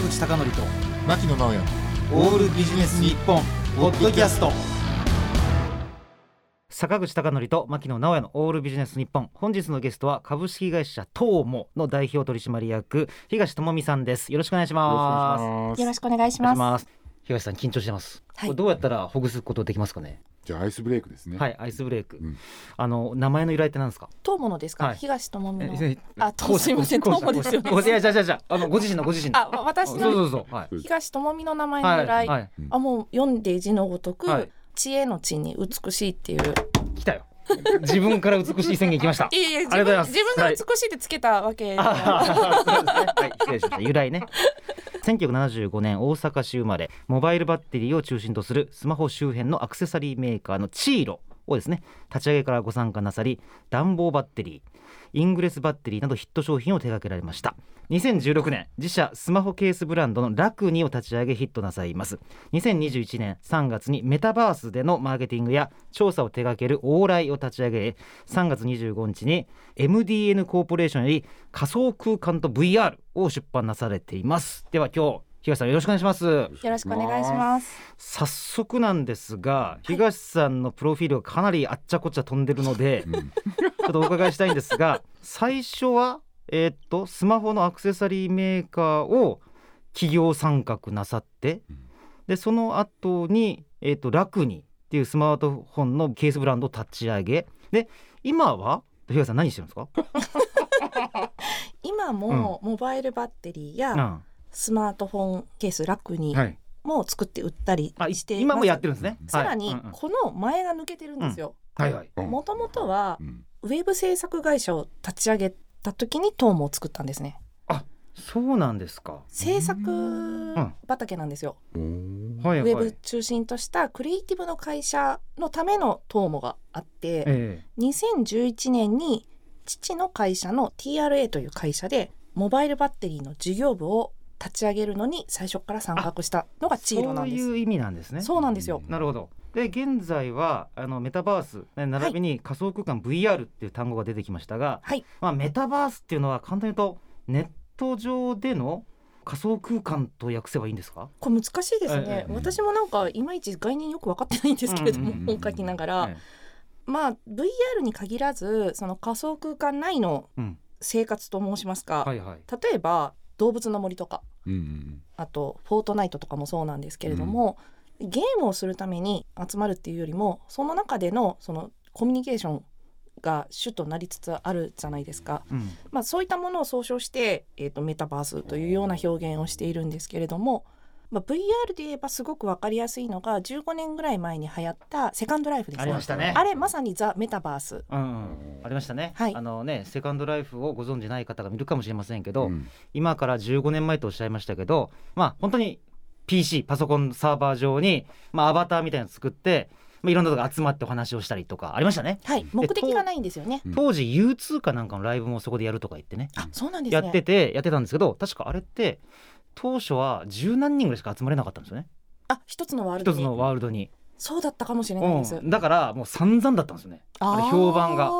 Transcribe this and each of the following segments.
坂口孝則と牧野直哉。オールビジネス日本ポッドキャスト。坂口孝則と牧野直哉のオールビジネス日本。本日のゲストは株式会社東モの代表取締役東智美さんです。よろしくお願いします。よろしくお願い。します。東さん緊張してます、はい。これどうやったらほぐすことできますかね？じゃあアイスブレイクですね。はいアイスブレイク、うん。あの名前の由来って何ですか？東ものですか、はい。東智美の。えあ、とすみません、東もですよね。いやじゃあじゃあじゃああのご自身のご自身の。あ、わ私そうのそうそうはい。東智美の名前のはい由来。はいあ、もう読んで字のごとく、はい。知恵の知に美しいっていう。来たよ。自分から美しい宣言来ました。いやいや、自ありがとうございます。分自分が美しいってつけたわけはい 失礼しました。由来ね1975年大阪市生まれモバイルバッテリーを中心とするスマホ周辺のアクセサリーメーカーのチーロをですね立ち上げからご参加なさり暖房バッテリーイングレスバッテリーなどヒット商品を手掛けられました。2016年自社スマホケースブランドのラクニを立ち上げヒットなさいます。2021年3月にメタバースでのマーケティングや調査を手掛けるオーライを立ち上げ3月25日に MDN コーポレーションより仮想空間と VR を出版なされています。では今日東さんよろしくお願いします。よろしくお願いします。早速なんですが東さんのプロフィールがかなりあっちゃこっちゃ飛んでるので、うん。ちょっとお伺いしたいんですが最初はえーっとスマホのアクセサリーメーカーを企業参画なさってうん。でその後にえーっと楽にっていうスマートフォンのケースブランドを立ち上げ。で今は東さん何してるんですか、今もモバイルバッテリーやうん。スマートフォンケース楽にはい、も作って売ったりあして。今もやってるんですね？さらにこの前が抜けてるんですよ。はいはい。うんもともとはうん。ウェブ制作会社を立ち上げた時にトームを作ったんですね。そうなんですか制作畑なんですよ。はいはいウェブ中心としたクリエイティブの会社のためのトーモがあって、え2011年に父の会社の TRA という会社でモバイルバッテリーの事業部を立ち上げるのに最初から参画したのがえチーロなんです。そういう意味なんですねそうなんですよ。なるほどで現在はあのメタバースね並びに仮想空間 VR っていう単語が出てきましたが、はい、まあ、メタバースっていうのは簡単に言うとネット上での仮想空間と訳せばいいんですか？これ難しいですね。え。え私もなんかいまいち概念よく分かってないんですけれども、うんうんうんうん。本書きながら、えまあ VR に限らずその仮想空間内の生活と申しますか、はいはい。例えば動物の森とか。うんうんあとフォートナイトとかもそうなんですけれども、ゲームをするために集まるっていうよりもその中でのそのコミュニケーションが主となりつつあるじゃないですか、うん。まあ、そういったものを総称して、えー、とメタバースというような表現をしているんですけれども、まあ、VR で言えばすごく分かりやすいのが15年ぐらい前に流行ったセカンドライフですありましたね。あれまさにザ・メタバース。うんうん、ありましたね、はい。あのねセカンドライフをご存じない方がいるかもしれませんけど、うん。今から15年前とおっしゃいましたけどまあ本当に PC パソコンサーバー上に、まあ、アバターみたいなの作って、まあ、いろんなとこが集まってお話をしたりとかありましたね。はい。目的がないんですよね。うん。当時 U2 かなんかのライブもそこでやるとか言ってね。あそうなんですね。やっててやってたんですけど確かあれって当初は十何人ぐらいしか集まれなかったんですよね。あ一つのワールドに。一つのワールドに、そうだったかもしれないです、うん。だからもう散々だったんですよね。あれ評判が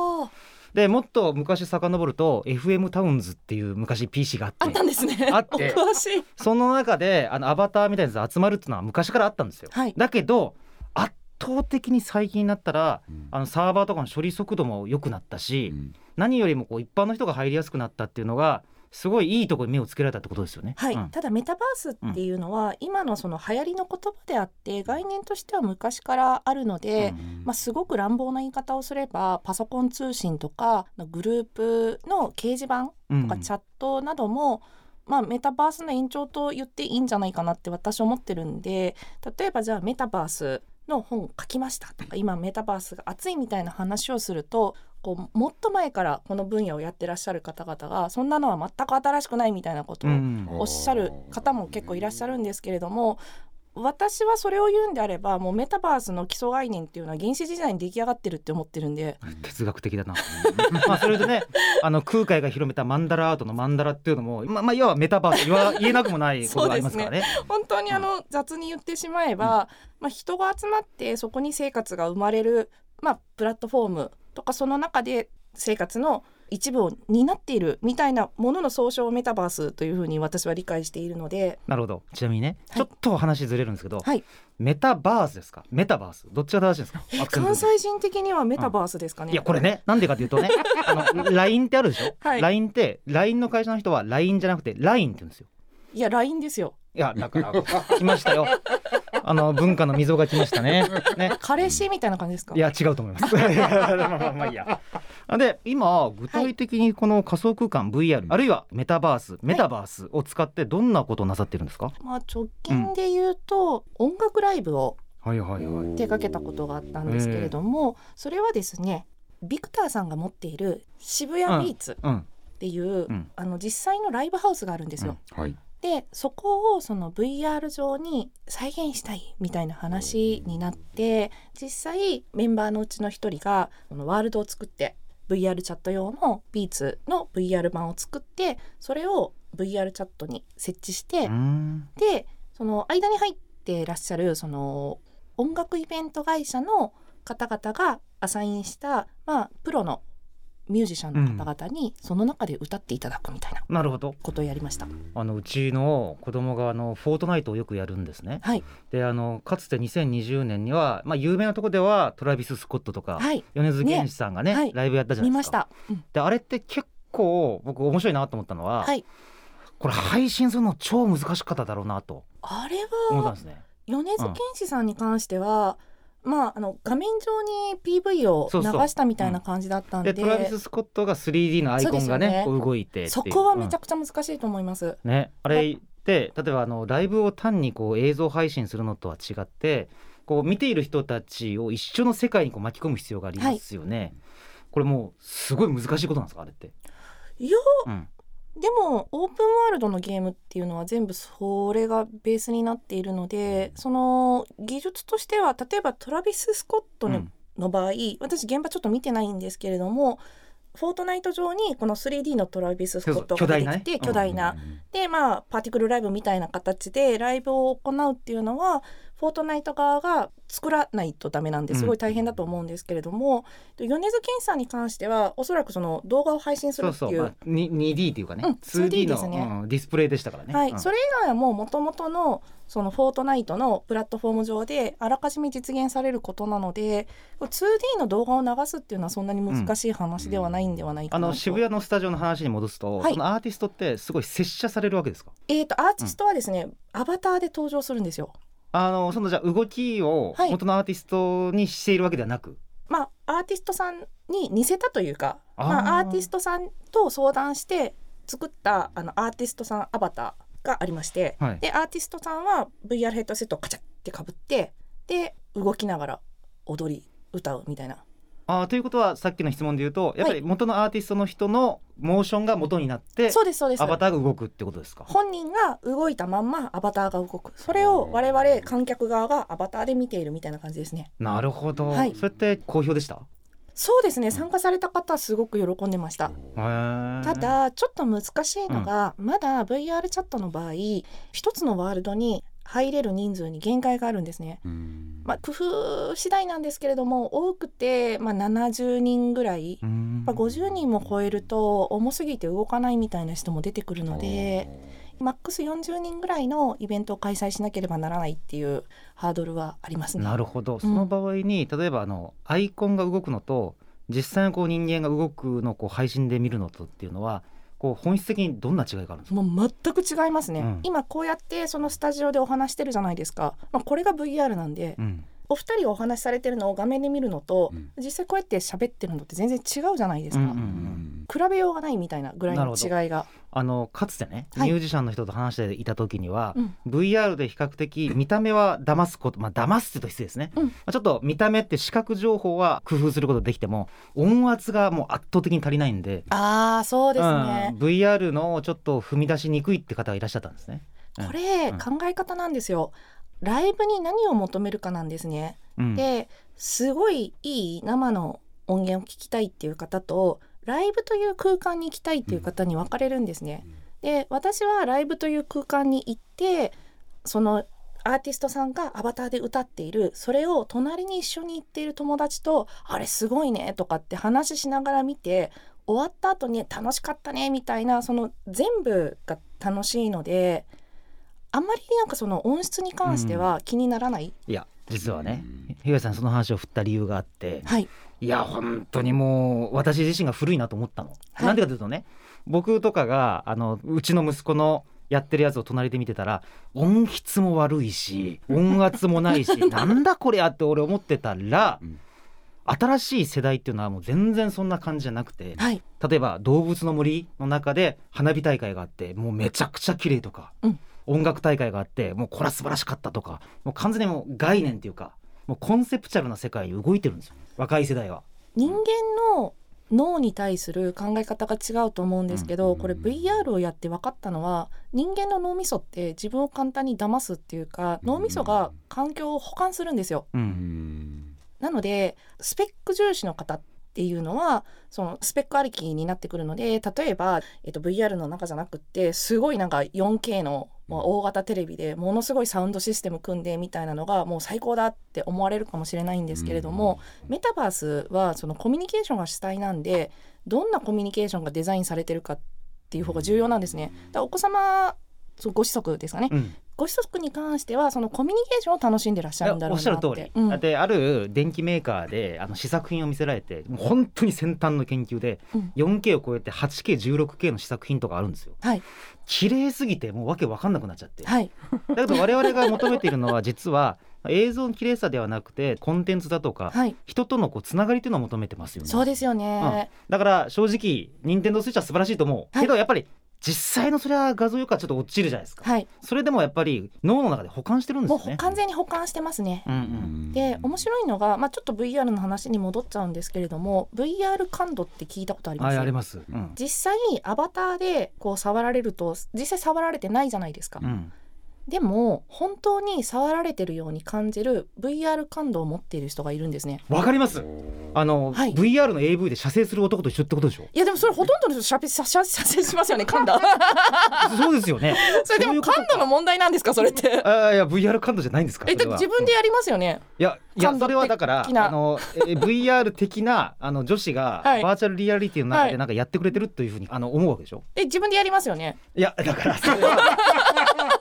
でもっと昔遡ると FM タウンズっていう昔 PC があって。あったんですね。あって。お詳しい。その中であのアバターみたいなやつ集まるっていうのは昔からあったんですよ。はい。だけど圧倒的に最近になったらうん。あのサーバーとかの処理速度も良くなったし、うん。何よりもこう一般の人が入りやすくなったっていうのがすごいいいところに目をつけられたってことですよね。はい、うん。ただメタバースっていうのは、今のその流行りの言葉であって概念としては昔からあるので、うんまあ、すごく乱暴な言い方をすればパソコン通信とかグループの掲示板うん。とかチャットなども、まあ、メタバースの延長と言っていいんじゃないかなって私思ってるんで例えばじゃあメタバースの本書きましたとか今メタバースが熱いみたいな話をするとこうもっと前からこの分野をやってらっしゃる方々がそんなのは全く新しくないみたいなことをうん。おっしゃる方も結構いらっしゃるんですけれども私はそれを言うんであればもうメタバースの基礎概念っていうのは原始時代に出来上がってるって思ってるんで。哲学的だな。まあそれでね あの空海が広めたマンダラアートのマンダラっていうのもまあまあいわばメタバース言わ言えなくもないことがありますからね。本当にあの雑に言ってしまえば、まあ、人が集まってそこに生活が生まれる、まあ、プラットフォームとかその中で生活の一部を担っているみたいなものの総称をメタバースというふうに私は理解しているので。なるほど。ちなみにね、はい。ちょっと話ずれるんですけど、はい。メタバースですか？メタバース。どっちが正しいんですか？関西人的にはメタバースですかね、いやこれねなんでかというとね あの LINE ってあるでしょ、はい。LINE って LINE の会社の人は LINE じゃなくて LINE って言うんですよ。いや LINE ですよいやだから来ましたよ。あの文化の溝が来ましたね。ね。彼氏みたいな感じですか？いや違うと思います。まあまあまあいいや。で今具体的にこの仮想空間 VR、あるいはメタバースメタバースを使ってどんなことをなさってるんですか、まあ直近で言うと、音楽ライブをはいはいはい。手掛けたことがあったんですけれども、それはですねビクターさんが持っている渋谷ビーツうん。っていう、うん。あの実際のライブハウスがあるんですよ。はい。でそこをその VR 上に再現したいみたいな話になって実際メンバーのうちの一人がこのワールドを作って VR チャット用のビーツの VR 版を作ってそれを VR チャットに設置して、でその間に入ってらっしゃるその音楽イベント会社の方々がアサインした、まあ、プロのミュージシャンの方々にその中で歌っていただくみたいななるほど。ことをやりました。あのうちの子供があのフォートナイトをよくやるんですね。はい、であのかつて2020年にはまあ有名なところではトラビス・スコットとか、はい、米津玄師さんがねはい。ライブやったじゃないですか。た。うん。であれって結構僕面白いなと思ったのは、はい、これ配信するの超難しかっただろうなとあれは思ったんですね。米津玄師さんに関しては、まああの画面上に PV を流したみたいな感じだったんで、でトラビス・スコットが 3D のアイコンがねね動いてそこはめちゃくくちゃ難しいと思います。ね。あれって例えばあのライブを単にこう映像配信するのとは違ってこう見ている人たちを一緒の世界にこう巻き込む必要がありますよね、これもうすごい難しいことなんですかあれって、いやうん、でもオープンワールドのゲームっていうのは全部それがベースになっているのでその技術としては例えばトラビス・スコットの,、うん。の場合私現場ちょっと見てないんですけれどもフォートナイト上にこの 3D のトラビス・スコットが出てきて巨大な。ね巨大なでまあパーティクルライブみたいな形でライブを行うっていうのはフォートナイト側が作らないとダメなんですごい大変だと思うんですけれども、米津玄師さんに関してはおそらくその動画を配信するっていうそうそう、まあ、に 2D っていうかね、うん 2D 2D のですね。うんディスプレイでしたからね、はい、うん。それ以外はもう元々のそのフォートナイトのプラットフォーム上であらかじめ実現されることなので 2D の動画を流すっていうのはそんなに難しい話ではないんではないかなと、あの渋谷のスタジオの話に戻すと、はい。そのアーティストってすごい接写されるわけですか？えー、とアーティストはですね、アバターで登場するんですよ。あのそのじゃあ動きをはい。元のアーティストにしているわけではなく、まあ、アーティストさんに似せたというかまあ、アーティストさんと相談して作ったあのアーティストさんアバターがありまして、はい。でアーティストさんは VR ヘッドセットをカチャってかぶってで動きながら踊り歌うみたいなあーということはさっきの質問で言うとやっぱり元のアーティストの人のモーションが元になって、そうですそうです。アバターが動くってことですか？本人が動いたまんまアバターが動く。それを我々観客側がアバターで見ているみたいな感じですね。なるほど、はい。それって好評でした？そうですね。参加された方はすごく喜んでました。ただちょっと難しいのが、まだ VR チャットの場合一つのワールドに入れる人数に限界があるんですね。うんまあ、工夫次第なんですけれども多くて、まあ、70人ぐらい、うーん。やっぱ50人も超えると重すぎて動かないみたいな人も出てくるのでマックス40人ぐらいのイベントを開催しなければならないっていうハードルはありますね。なるほど。その場合に、例えばあのアイコンが動くのと実際のこう人間が動くのをこう配信で見るのとっていうのはこう本質的にどんな違いがあるんですか？もう全く違いますね、うん。今こうやってそのスタジオでお話してるじゃないですか、まあ、これが VR なんで、うんお二人がお話しされてるのを画面で見るのと、うん。実際こうやって喋ってるのって全然違うじゃないですか、うんうんうん。比べようがないみたいなぐらいの違いが。あのかつてね、はい。ミュージシャンの人と話していた時には、うん。VR で比較的見た目は騙すことまあ騙すってと失礼ですね、うん。まあ、ちょっと見た目って視覚情報は工夫することできても音圧がもう圧倒的に足りないんでああそうですね。うん、VR のちょっと踏み出しにくいって方がいらっしゃったんですね。うん。これうん。考え方なんですよライブに何を求めるかなんですね、うん。ですごいいい生の音源を聞きたいっていう方とライブという空間に行きたいっていう方に分かれるんですね。で私はライブという空間に行ってそのアーティストさんがアバターで歌っているそれを隣に一緒に行っている友達と「あれすごいね」とかって話しながら見て終わった後に「楽しかったね」みたいなその全部が楽しいのであんまりなんかその音質に関しては気にならない、いや実はね東さんその話を振った理由があって。はい。いや本当にもう私自身が古いなと思ったの。はい。なんでかというとね僕とかがあのうちの息子のやってるやつを隣で見てたら音質も悪いし 音圧もないし なんだこりゃって俺思ってたらうん。新しい世代っていうのはもう全然そんな感じじゃなくてはい。例えば動物の森の中で花火大会があってもうめちゃくちゃ綺麗とか、うん音楽大会があってもうこれは素晴らしかったとかもう完全にもう概念っていうかもうコンセプチャルな世界に動いてるんですよ若い世代は。人間の脳に対する考え方が違うと思うんですけど、うんこれ VR をやって分かったのは人間の脳みそって自分を簡単に騙すっていうか脳みそが環境を補完するんですよ。なのでスペック重視の方っていうのはそのスペックありきになってくるので例えば、えっと、VR の中じゃなくってすごいなんか 4K の大型テレビでものすごいサウンドシステム組んでみたいなのがもう最高だって思われるかもしれないんですけれども、メタバースはそのコミュニケーションが主体なんでどんなコミュニケーションがデザインされてるかっていう方が重要なんですね。だからお子様ご子息ですかね、うんご子息に関してはそのコミュニケーションを楽しんでらっしゃるんだろうおっしゃなってる通り、うん。だってある電機メーカーであの試作品を見せられてもう本当に先端の研究でうん。4K を超えて 8K16K の試作品とかあるんですよ。はい。綺麗すぎてもうわけわかんなくなっちゃって。はい。だけど我々が求めているのは実は映像の綺麗さではなくてコンテンツだとかはい。人とのこうつながりというのを求めてますよね。そうですよね、だから正直任天堂スイッチは素晴らしいと思う、はい。けどやっぱり実際のそれは画像よくはちょっと落ちるじゃないですか。はい。それでもやっぱり脳の中で保管してるんですもう完全に保管してますね。うんうんで面白いのが、まあ、ちょっと VR の話に戻っちゃうんですけれども VR 感度って聞いたことあります？はいあります。うん。実際アバターでこう触られると実際触られてないじゃないですか、うん。でも本当に触られてるように感じる VR 感度を持っている人がいるんですね。わかりますあの、はい。VR の AV で射精する男と一緒ってことでしょ？いやでもそれほとんどの人しゃべしゃしゃ射精しますよね 感度そうですよね。それでも感度の問題なんですかそれって？あいや VR 感度じゃないんですかえだ自分でやりますよね？いやいやそれはだから あのえ VR 的なあの女子がはい。バーチャルリアリティの中はいでなんかやってくれてるというふうにあの思うわけでしょ？え自分でやりますよね？いやだからそれは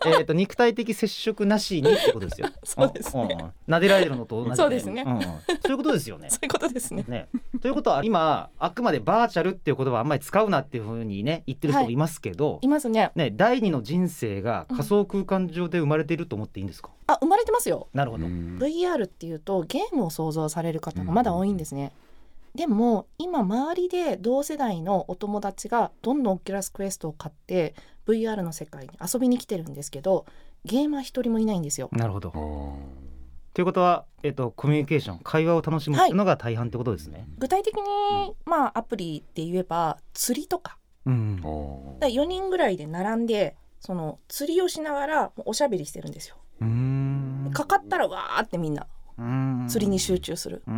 えっと肉体的接触なしにってことですよ。そうですね。んんん。撫でられるのと同じで。そうですね。んうん。そういうことですよね。そういうことですね。ね、ということは今あくまでバーチャルっていう言葉はあんまり使うなっていうふうにね言ってる人もいますけど、い。ますね。ね、第二の人生が仮想空間上で生まれていると思っていいんですか、あ生まれてますよ。なるほど、VR っていうとゲームを想像される方がまだ多いんですね。でも今周りで同世代のお友達がどんどん Oculus Quest を買って VR の世界に遊びに来てるんですけどゲーマー一人もいないんですよ。なるほど。ということは、えっと、コミュニケーション会話を楽しむのが大半ってことですね、具体的に、まあアプリで言えば釣りとか。うんだから4人ぐらいで並んでその釣りをしながらおしゃべりしてるんですよ。うーん。かかったらわーってみんな釣りに集中する。と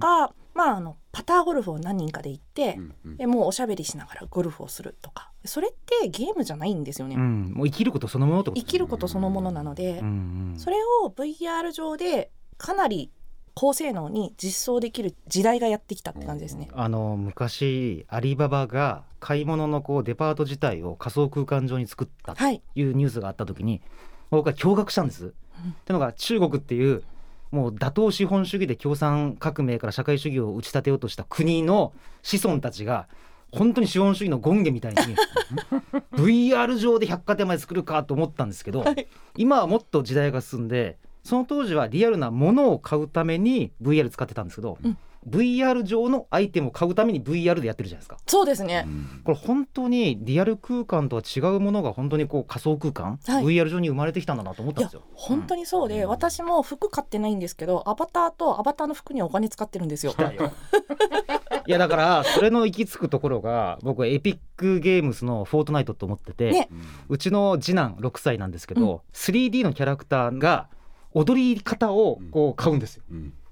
か、まああのパターゴルフを何人かで行って、うんでもうおしゃべりしながらゴルフをするとか。それってゲームじゃないんですよね、うん、もう生きることそのものと生きることそのものなので、うんうん。それを VR 上でかなり高性能に実装できる時代がやってきたって感じですね。あの昔アリババが買い物のこうデパート自体を仮想空間上に作ったとはい、いうニュースがあった時に僕は驚愕したんです。ってのが中国っていうもう打倒資本主義で共産革命から社会主義を打ち立てようとした国の子孫たちが本当に資本主義の権下みたいに VR 上で百貨店まで作るかと思ったんですけど、はい。今はもっと時代が進んでその当時はリアルなものを買うために VR 使ってたんですけど、うん VR 上のアイテムを買うために VR でやってるじゃないですか。そうですね、これ本当にリアル空間とは違うものが本当にこう仮想空間、はい VR 上に生まれてきたんだなと思ったんですよ。本当にそうで、私も服買ってないんですけどアバターとアバターの服にお金使ってるんですよ。いやだからそれの行き着くところが僕はエピックゲームズのフォートナイトと思ってて、ねうちの次男6歳なんですけど、3D のキャラクターが踊り方をこう買うんですよ。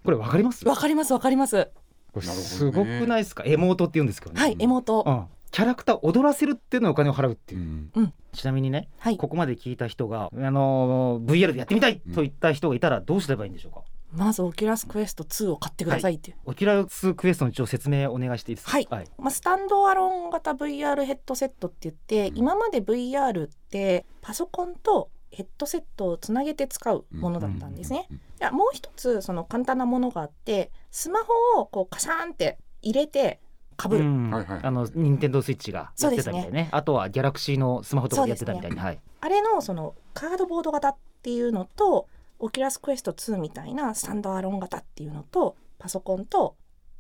これわかります？わかりますわかります。これなるほどね。すごくないですか？エモートって言うんですけどね。はいエモート、うん。キャラクターを踊らせるっていうのにお金を払うって。ういう、ん。ちなみにねはい。ここまで聞いた人が、あのー VR でやってみたいと言った人がいたらどうすればいいんでしょうか、まず Oculus Quest 2を買ってくださいっていう、 Oculus Quest の一応説明お願いしていいですか？はい。はい、まあ、スタンドアロン型 VR ヘッドセットって言って、うん。今まで VR ってパソコンとヘッドセットをつなげて使うものだったんですね。もう一つその簡単なものがあってスマホをこうカシャーンって入れてかぶる、いはい。あの任天堂スイッチがやってたみたいね。あとはギャラクシーのスマホとかでやってたみたいに、はい。あれのそのカードボード型っていうのと Oculus Quest 2みたいなスタンドアロン型っていうのとパソコンと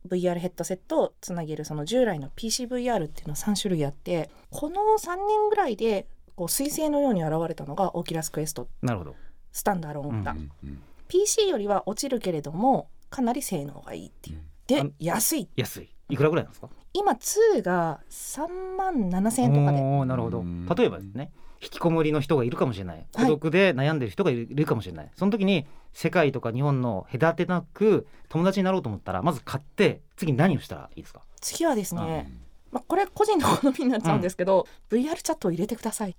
VR ヘッドセットをつなげるその従来の PCVR っていうの3種類あってこの3年ぐらいでこう彗星のように現れたのが Oculus Quest。なるほど。スタンドアロン型、うんうん PC よりは落ちるけれどもかなり性能がいいっていう。であ安い。安い。いくらぐらいなんですか？今2が3万7千円とかで。なるほど。うん。例えばですね引きこもりの人がいるかもしれない。孤はい。独で悩んでる人がいるかもしれない。その時に世界とか日本の隔てなく友達になろうと思ったらまず買って次何をしたらいいですか？次はですうん。ね、まあ、これ個人の好みになっちゃうんですけど、VR チャットを入れてください。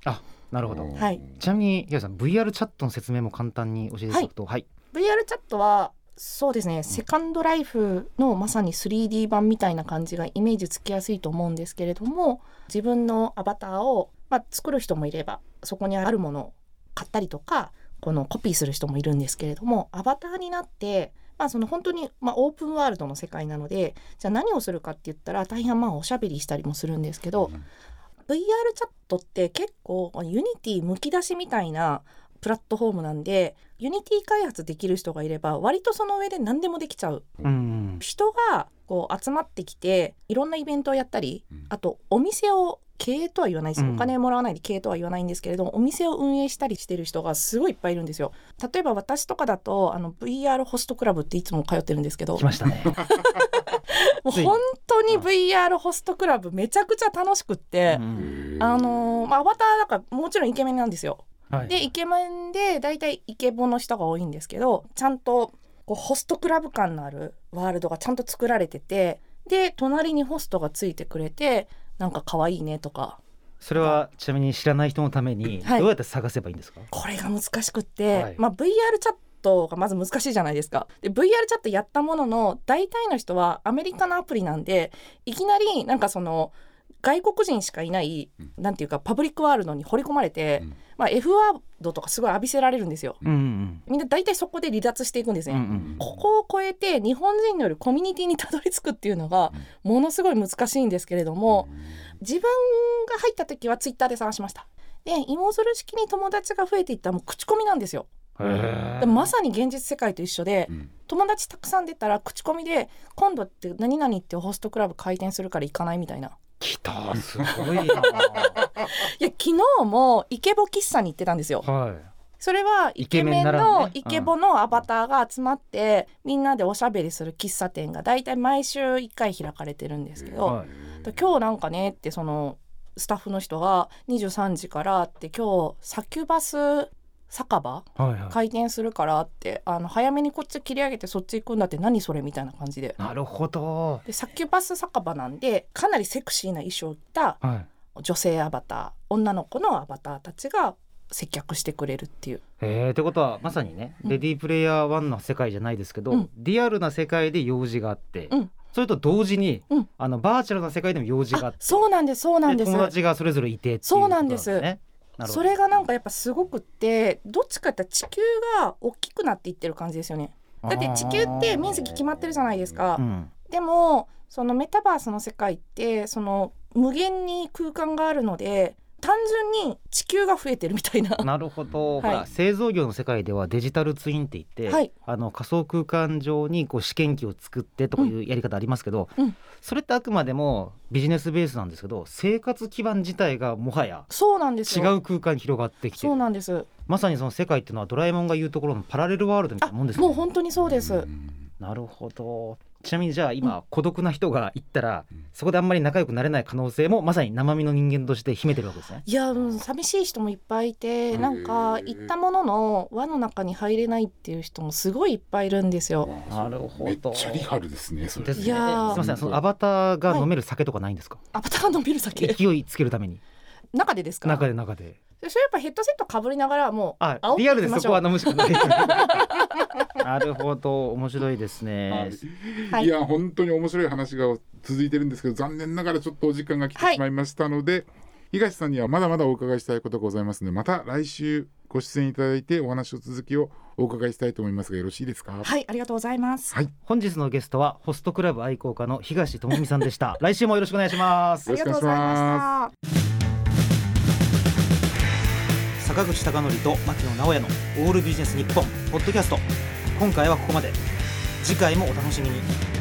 なるほど。はい。ちなみに平井さん VR チャットの説明も簡単に教えていただくとはい、VR チャットはそうですねセカンドライフのまさに 3D 版みたいな感じがイメージつきやすいと思うんですけれども自分のアバターを、まあ、作る人もいればそこにあるものを買ったりとかこのコピーする人もいるんですけれどもアバターになってまあその本当にまあオープンワールドの世界なのでじゃあ何をするかって言ったら大変まあおしゃべりしたりもするんですけど、VR チャットって結構 Unity むき出しみたいなプラットフォームなんで Unity 開発できる人がいれば割とその上で何でもできちゃう。うん。人がこう集まってきていろんなイベントをやったりうん。あとお店を経営とは言わないです。よ、うん。お金もらわないで経営とは言わないんですけれどもお店を運営したりしてる人がすごいいっぱいいるんですよ。例えば私とかだとあの VR ホストクラブっていつも通ってるんですけど来ましたね。もう本当に VR ホストクラブめちゃくちゃ楽しくって、うん。あのーまあ、アバターだからもちろんイケメンなんですよ。はい。でイケメンで大体イケボの人が多いんですけどちゃんとこうホストクラブ感のあるワールドがちゃんと作られててで隣にホストがついてくれてなんか可愛いねとか。それはちなみに知らない人のためにはい。どうやって探せばいいんですか、これが難しくって、はい。まあ、VR チャットがまず難しいじゃないですか。で VR チャットやったものの大体の人はアメリカのアプリなんでいきなりなんかその外国人しかいない、うん。なんていうかパブリックワールドに掘り込まれて、うん。まあ、F ワードとかすごい浴びせられるんですよ。うんうんみんな大体そこで離脱していくんですね、うんうんここを超えて日本人によるコミュニティにたどり着くっていうのがものすごい難しいんですけれども、自分が入った時はツイッターで探しました。で芋づる式に友達が増えていったらもう口コミなんですよへでまさに現実世界と一緒でうん。友達たくさん出たら口コミで今度って何々ってホストクラブ開店するから行かないみたいな。来たすごいな。いや昨日もイケボ喫茶に行ってたんですよ。はい。それはイケメンのね。イケボのアバターが集まってみんなでおしゃべりする喫茶店がだいたい毎週1回開かれてるんですけど、今日なんかねってそのスタッフの人が23時からって今日サキュバス酒場？はいはい。開店するからってあの早めにこっち切り上げてそっち行くんだって何それみたいな感じで。なるほど。でサキュバス酒場なんでかなりセクシーな衣装を着たはい。女性アバター女の子のアバターたちが接客してくれるっていう。えー、ってことはまさにね、うん。レディープレイヤー1の世界じゃないですけど、うん。リアルな世界で用事があって、うん。それと同時に、うん。あのバーチャルな世界でも用事があってあそうなんですそうなんです。友達がそれぞれいてっていうそうなんですそれがなんかやっぱすごくってどっちかって地球が大きくなっていってる感じですよね。だって地球って面積決まってるじゃないですか、うん。でもそのメタバースの世界ってその無限に空間があるので単純に地球が増えてるみたいな。なるほど、はい。製造業の世界ではデジタルツインって言って、はい。あの仮想空間上にこう試験機を作ってとかいうやり方ありますけど、うん。それってあくまでもビジネスベースなんですけど生活基盤自体がもはやそうなんです違よう空間に広がってきてそうるなんです。まさにその世界っていうのはドラえもんが言うところのパラレルワールドみたいあなもんですね。もう本当にそうです、ん。なるほどちなみにじゃあ今、孤独な人が行ったらそこであんまり仲良くなれない可能性もまさに生身の人間として秘めてるわけですね。いやうん寂しい人もいっぱいいてうん。なんか行ったものの輪の中に入れないっていう人もすごいいっぱいいるんですよ。なるほど。めっちゃリアルですねそれ。ですね。いやすみませんそのアバターが飲める酒とかないんですか、アバターが飲める酒？勢いつけるために。中でですか？中で中で。でそれやっぱヘッドセットかぶりながらもうあリアルでそこは飲むしかない なるほど面白いですね、はい。いや本当に面白い話が続いてるんですけど残念ながらちょっとお時間が来てはい。しまいましたので、東さんにはまだまだお伺いしたいことがございますのでまた来週ご出演いただいてお話の続きをお伺いしたいと思いますがよろしいですか？はいありがとうございます。はい。本日のゲストはホストクラブ愛好家の東智美さんでした。来週もよろしくお願いします。よろしくお願いします。ありがとうございました。坂口孝則と牧野直哉のオールビジネス日本ポッドキャスト今回はここまで。次回もお楽しみに。